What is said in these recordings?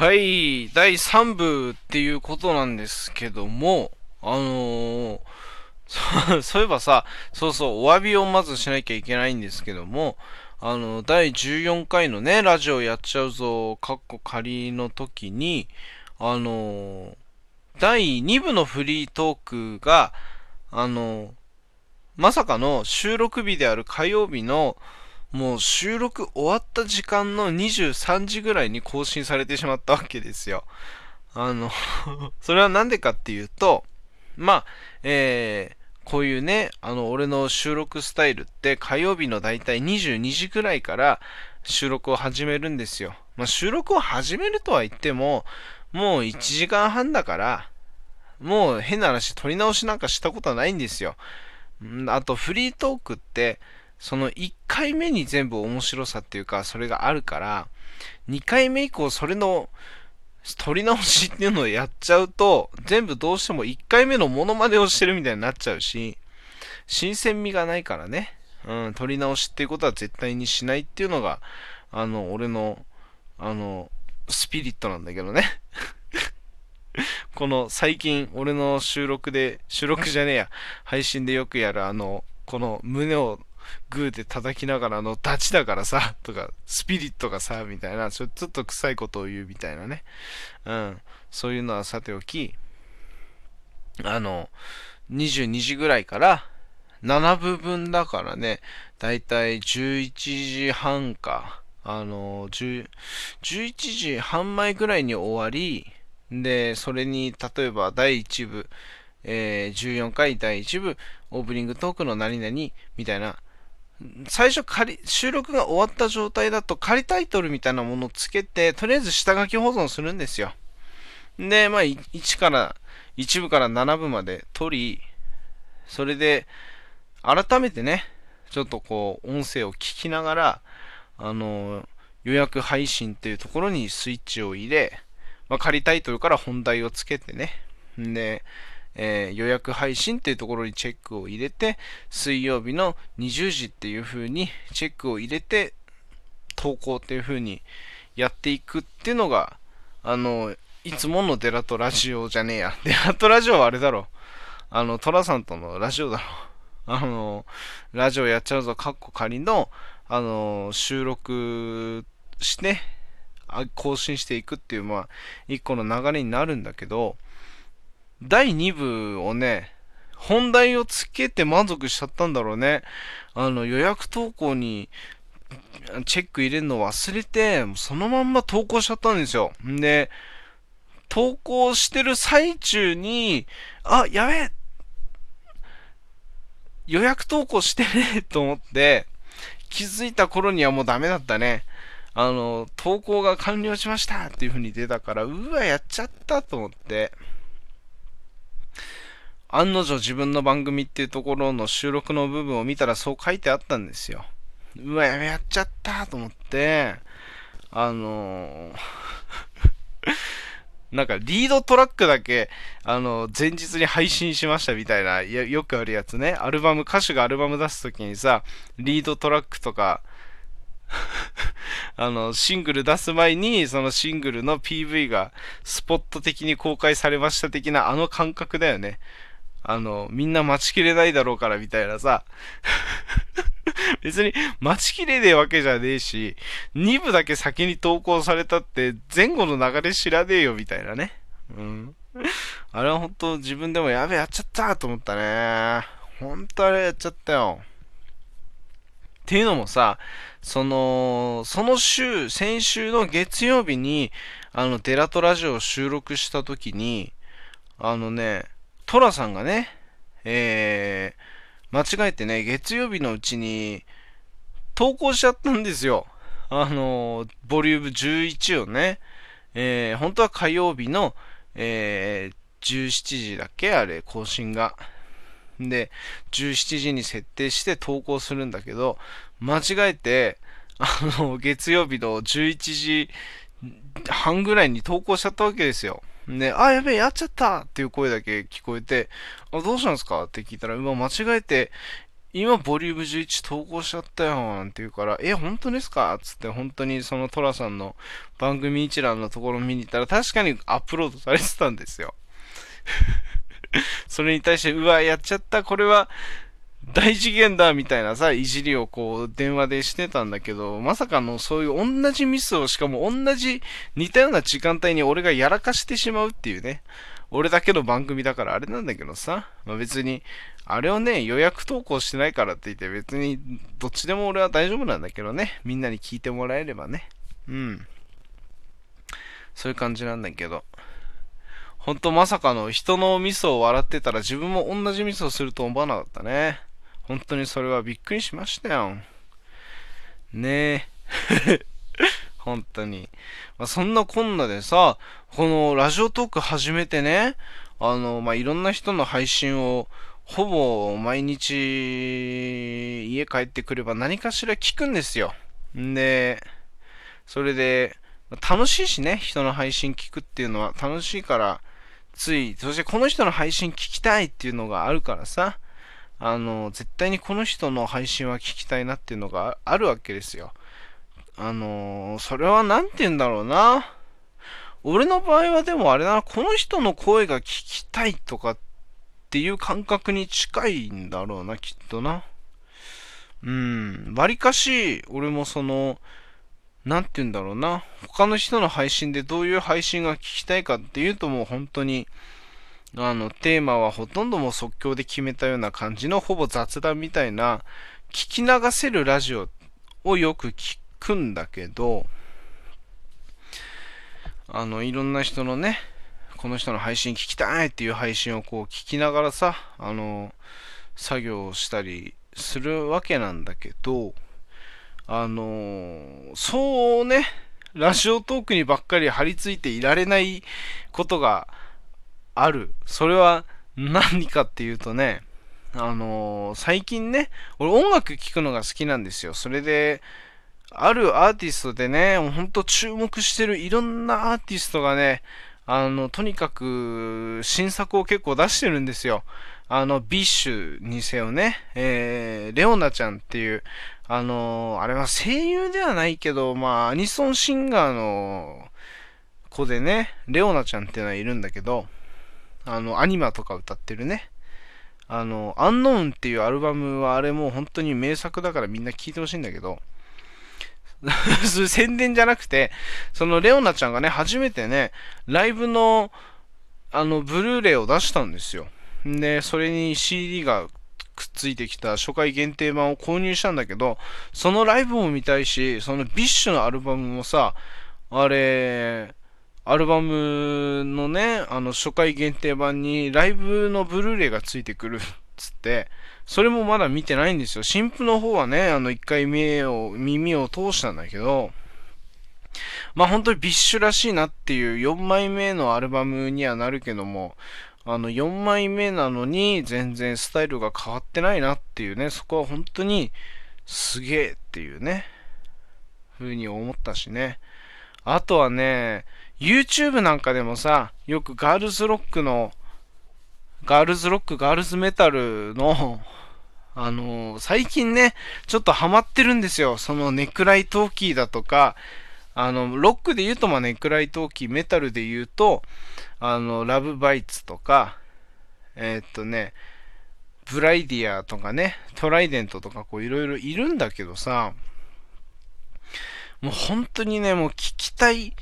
はい、第3部っていうことなんですけども、あのー、そ そういえばさ、そうそう、お詫びをまずしなきゃいけないんですけども、あの、第14回のね、ラジオやっちゃうぞ、カッコ仮の時に、あのー、第2部のフリートークが、あのー、まさかの収録日である火曜日のもう収録終わった時間の23時ぐらいに更新されてしまったわけですよ。あの それはなんでかっていうと、まあ、えー、こういうね、あの、俺の収録スタイルって火曜日のだいたい22時くらいから収録を始めるんですよ。まあ、収録を始めるとは言っても、もう1時間半だから、もう変な話、撮り直しなんかしたことはないんですよ。あと、フリートークって、その1回目に全部面白さっていうか、それがあるから、2回目以降それの取り直しっていうのをやっちゃうと、全部どうしても1回目のモノマネをしてるみたいになっちゃうし、新鮮味がないからね、うん、取り直しっていうことは絶対にしないっていうのが、あの、俺の、あの、スピリットなんだけどね。この最近俺の収録で、収録じゃねえや、配信でよくやるあの、この胸をグーで叩きながらのダチだからさ、とか、スピリットがさ、みたいな、ちょっと臭いことを言うみたいなね。うん。そういうのはさておき、あの、22時ぐらいから7部分だからね、だいたい11時半か、あの、10 11時半前ぐらいに終わり、で、それに、例えば第1部、えー、14回第1部、オープニングトークの何々みたいな、最初仮、収録が終わった状態だと仮タイトルみたいなものをつけて、とりあえず下書き保存するんですよ。で、まあ、1から、1部から7部まで取り、それで、改めてね、ちょっとこう、音声を聞きながら、あの、予約配信っていうところにスイッチを入れ、まあ、仮タイトルから本題をつけてね、で、えー、予約配信っていうところにチェックを入れて、水曜日の20時っていう風にチェックを入れて、投稿っていう風にやっていくっていうのが、あの、いつものデラトラジオじゃねえや。デラトラジオはあれだろ。あの、トラさんとのラジオだろ。あの、ラジオやっちゃうぞ、カッコ仮の、あの、収録して、更新していくっていう、まあ、一個の流れになるんだけど、第2部をね、本題をつけて満足しちゃったんだろうね。あの、予約投稿にチェック入れるの忘れて、そのまんま投稿しちゃったんですよ。んで、投稿してる最中に、あ、やべえ予約投稿してねと思って、気づいた頃にはもうダメだったね。あの、投稿が完了しましたっていう風に出たから、うわ、やっちゃったと思って。案の定自分の番組っていうところの収録の部分を見たらそう書いてあったんですよ。うわ、やっちゃったと思って、あのー なんかリードトラックだけ、あの、前日に配信しましたみたいな、よくあるやつね。アルバム、歌手がアルバム出すときにさ、リードトラックとか、あの、シングル出す前に、そのシングルの PV がスポット的に公開されました的なあの感覚だよね。あの、みんな待ちきれないだろうからみたいなさ。別に待ちきれねえわけじゃねえし、2部だけ先に投稿されたって前後の流れ知らねえよみたいなね。うん。あれは本当自分でもやべえやっちゃったと思ったね。本当あれやっちゃったよ。っていうのもさ、その、その週、先週の月曜日に、あの、デラトラジオを収録した時に、あのね、トラさんがね、えー、間違えてね、月曜日のうちに投稿しちゃったんですよ。あのー、ボリューム11をね、えー、本当は火曜日の、えー、17時だっけ？あれ、更新が。で、17時に設定して投稿するんだけど、間違えて、あの、月曜日の11時半ぐらいに投稿しちゃったわけですよ。で、あ、やべえ、やっちゃったっていう声だけ聞こえて、あ、どうしたんですか？って聞いたら、うわ、間違えて、今ボリューム11投稿しちゃったよ、なんて言うから、え、本当ですか？つって本当にそのトラさんの番組一覧のところ見に行ったら確かにアップロードされてたんですよ。それに対して、うわ、やっちゃった、これは大事件だ、みたいなさ、いじりをこう電話でしてたんだけど、まさかのそういう同じミスを、しかも同じ似たような時間帯に俺がやらかしてしまうっていうね。俺だけの番組だからあれなんだけどさ、まあ、別に、あれをね、予約投稿してないからって言って別にどっちでも俺は大丈夫なんだけどね、みんなに聞いてもらえればね。うん。そういう感じなんだけど。ほんとまさかの人のミスを笑ってたら自分も同じミスをすると思わなかったね。本当にそれはびっくりしましたよ。ねえ。本当に。まあ、そんなこんなでさ、このラジオトーク始めてね、あの、まあ、いろんな人の配信を、ほぼ毎日家帰ってくれば何かしら聞くんですよ。んで、それで、楽しいしね、人の配信聞くっていうのは楽しいから、つい、そしてこの人の配信聞きたいっていうのがあるからさ、あの、絶対にこの人の配信は聞きたいなっていうのがあるわけですよ。あの、それは何て言うんだろうな。俺の場合はでもあれだな、この人の声が聞きたいとかっていう感覚に近いんだろうな、きっとな。うん、わりかし、俺もその、なんて言うんだろうな。他の人の配信でどういう配信が聞きたいかっていうともう本当に、あの、テーマはほとんども即興で決めたような感じのほぼ雑談みたいな、聞き流せるラジオをよく聞くんだけど、あの、いろんな人のね、この人の配信聞きたいっていう配信をこう聞きながらさ、あの、作業をしたりするわけなんだけど、あの、そうね、ラジオトークにばっかり張り付いていられないことがある。それは何かっていうとね、あの最近ね、俺音楽聴くのが好きなんですよ。それで、あるアーティストでね、ほんと注目してるいろんなアーティストがね、あの、とにかく新作を結構出してるんですよ。あの、ビッシュにせよね、えー、レオナちゃんっていう、あのあれは声優ではないけど、まあ、アニソンシンガーの子でね、レオナちゃんっていうのはいるんだけど、あの、アニマとか歌ってるね。あの、アンノーンっていうアルバムはあれもう本当に名作だからみんな聴いてほしいんだけど、宣伝じゃなくて、そのレオナちゃんがね、初めてね、ライブの、あの、ブルーレイを出したんですよ。で、それに CD がくっついてきた初回限定版を購入したんだけど、そのライブも見たいし、そのビッシュのアルバムもさ、あれ、アルバムのね、あの初回限定版にライブのブルーレイがついてくるっつって、それもまだ見てないんですよ。新譜の方はね、あの、一回目を、耳を通したんだけど、まあ本当にビッシュらしいなっていう4枚目のアルバムにはなるけども、あの4枚目なのに全然スタイルが変わってないなっていうね、そこは本当にすげえっていうね、風に思ったしね。あとはね、YouTube なんかでもさ、よくガールズロックの、ガールズロック、ガールズメタルのあのー、最近ね、ちょっとハマってるんですよ。そのネクライトーキーだとか、あの、ロックで言うと、まあ、ネクライトーキー、メタルで言うと、あの、ラブバイツとか、えー、っとね、ブライディアとかね、トライデントとかこういろいろいるんだけどさ、もう本当にね、もう聴きたい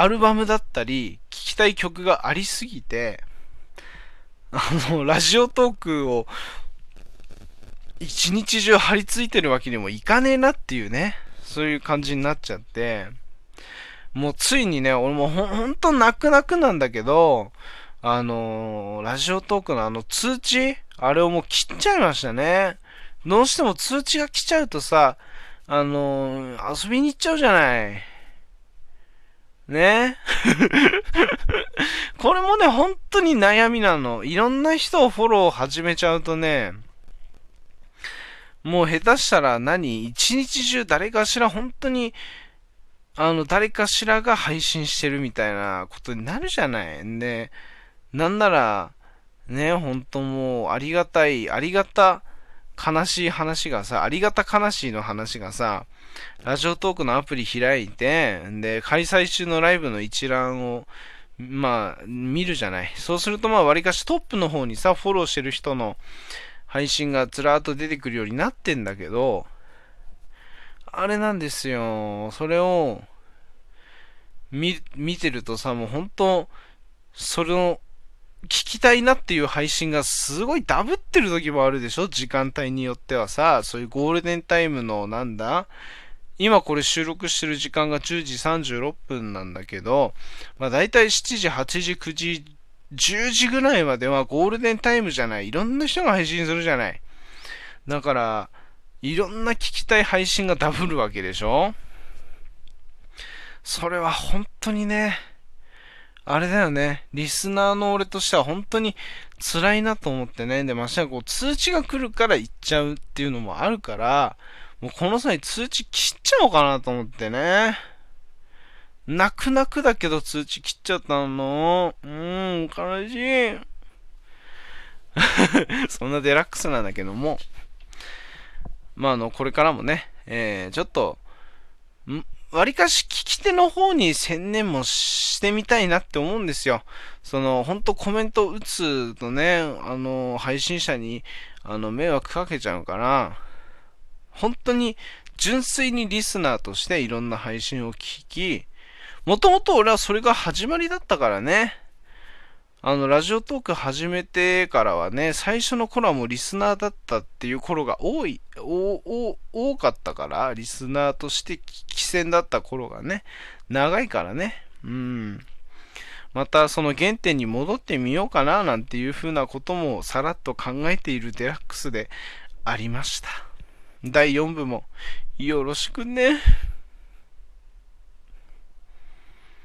アルバムだったり、聴きたい曲がありすぎて、あの、ラジオトークを一日中張り付いてるわけにもいかねえなっていうね、そういう感じになっちゃって、もうついにね、俺もほほんと泣く泣くなんだけど、あのー、ラジオトークのあの通知あれをもう切っちゃいましたね。どうしても通知が来ちゃうとさ、あのー、遊びに行っちゃうじゃない。ね これもね、本当に悩みなの。いろんな人をフォロー始めちゃうとね、もう下手したら何？一日中誰かしら本当に、あの、誰かしらが配信してるみたいなことになるじゃない。んで、なんなら、ね、本当もう、ありがたい、ありがた悲しい話がさ、ありがた悲しいの話がさ、ラジオトークのアプリ開いて、で、開催中のライブの一覧を、まあ、見るじゃない。そうすると、まあ、割かしトップの方にさ、フォローしてる人の配信がずらーっと出てくるようになってんだけど、あれなんですよ。それを、見、見てるとさ、もう本当それを聞きたいなっていう配信がすごいダブってる時もあるでしょ？時間帯によってはさ、そういうゴールデンタイムのなんだ？今これ収録してる時間が10時36分なんだけど、まあ大体7時、8時、9時、10時ぐらいまではゴールデンタイムじゃない。いろんな人が配信するじゃない。だから、いろんな聞きたい配信がダブるわけでしょ？それは本当にね、あれだよね。リスナーの俺としては本当に辛いなと思ってね。で、ましてやこう通知が来るから行っちゃうっていうのもあるから、もうこの際通知切っちゃおうかなと思ってね。泣く泣くだけど通知切っちゃったの。うーん、悲しい。そんなデラックスなんだけども。まあ、あの、これからもね、えー、ちょっと、割かし聞き手の方に専念もしてみたいなって思うんですよ。その、ほんとコメント打つとね、あの、配信者に、あの、迷惑かけちゃうから、本当に純粋にリスナーとしていろんな配信を聞き、もともと俺はそれが始まりだったからね。あの、ラジオトーク始めてからはね、最初の頃はもうリスナーだったっていう頃が多い、多かったから、リスナーとして規戦だった頃がね、長いからね。うん。またその原点に戻ってみようかななんていうふうなこともさらっと考えているデラックスでありました。第4部もよろしくね。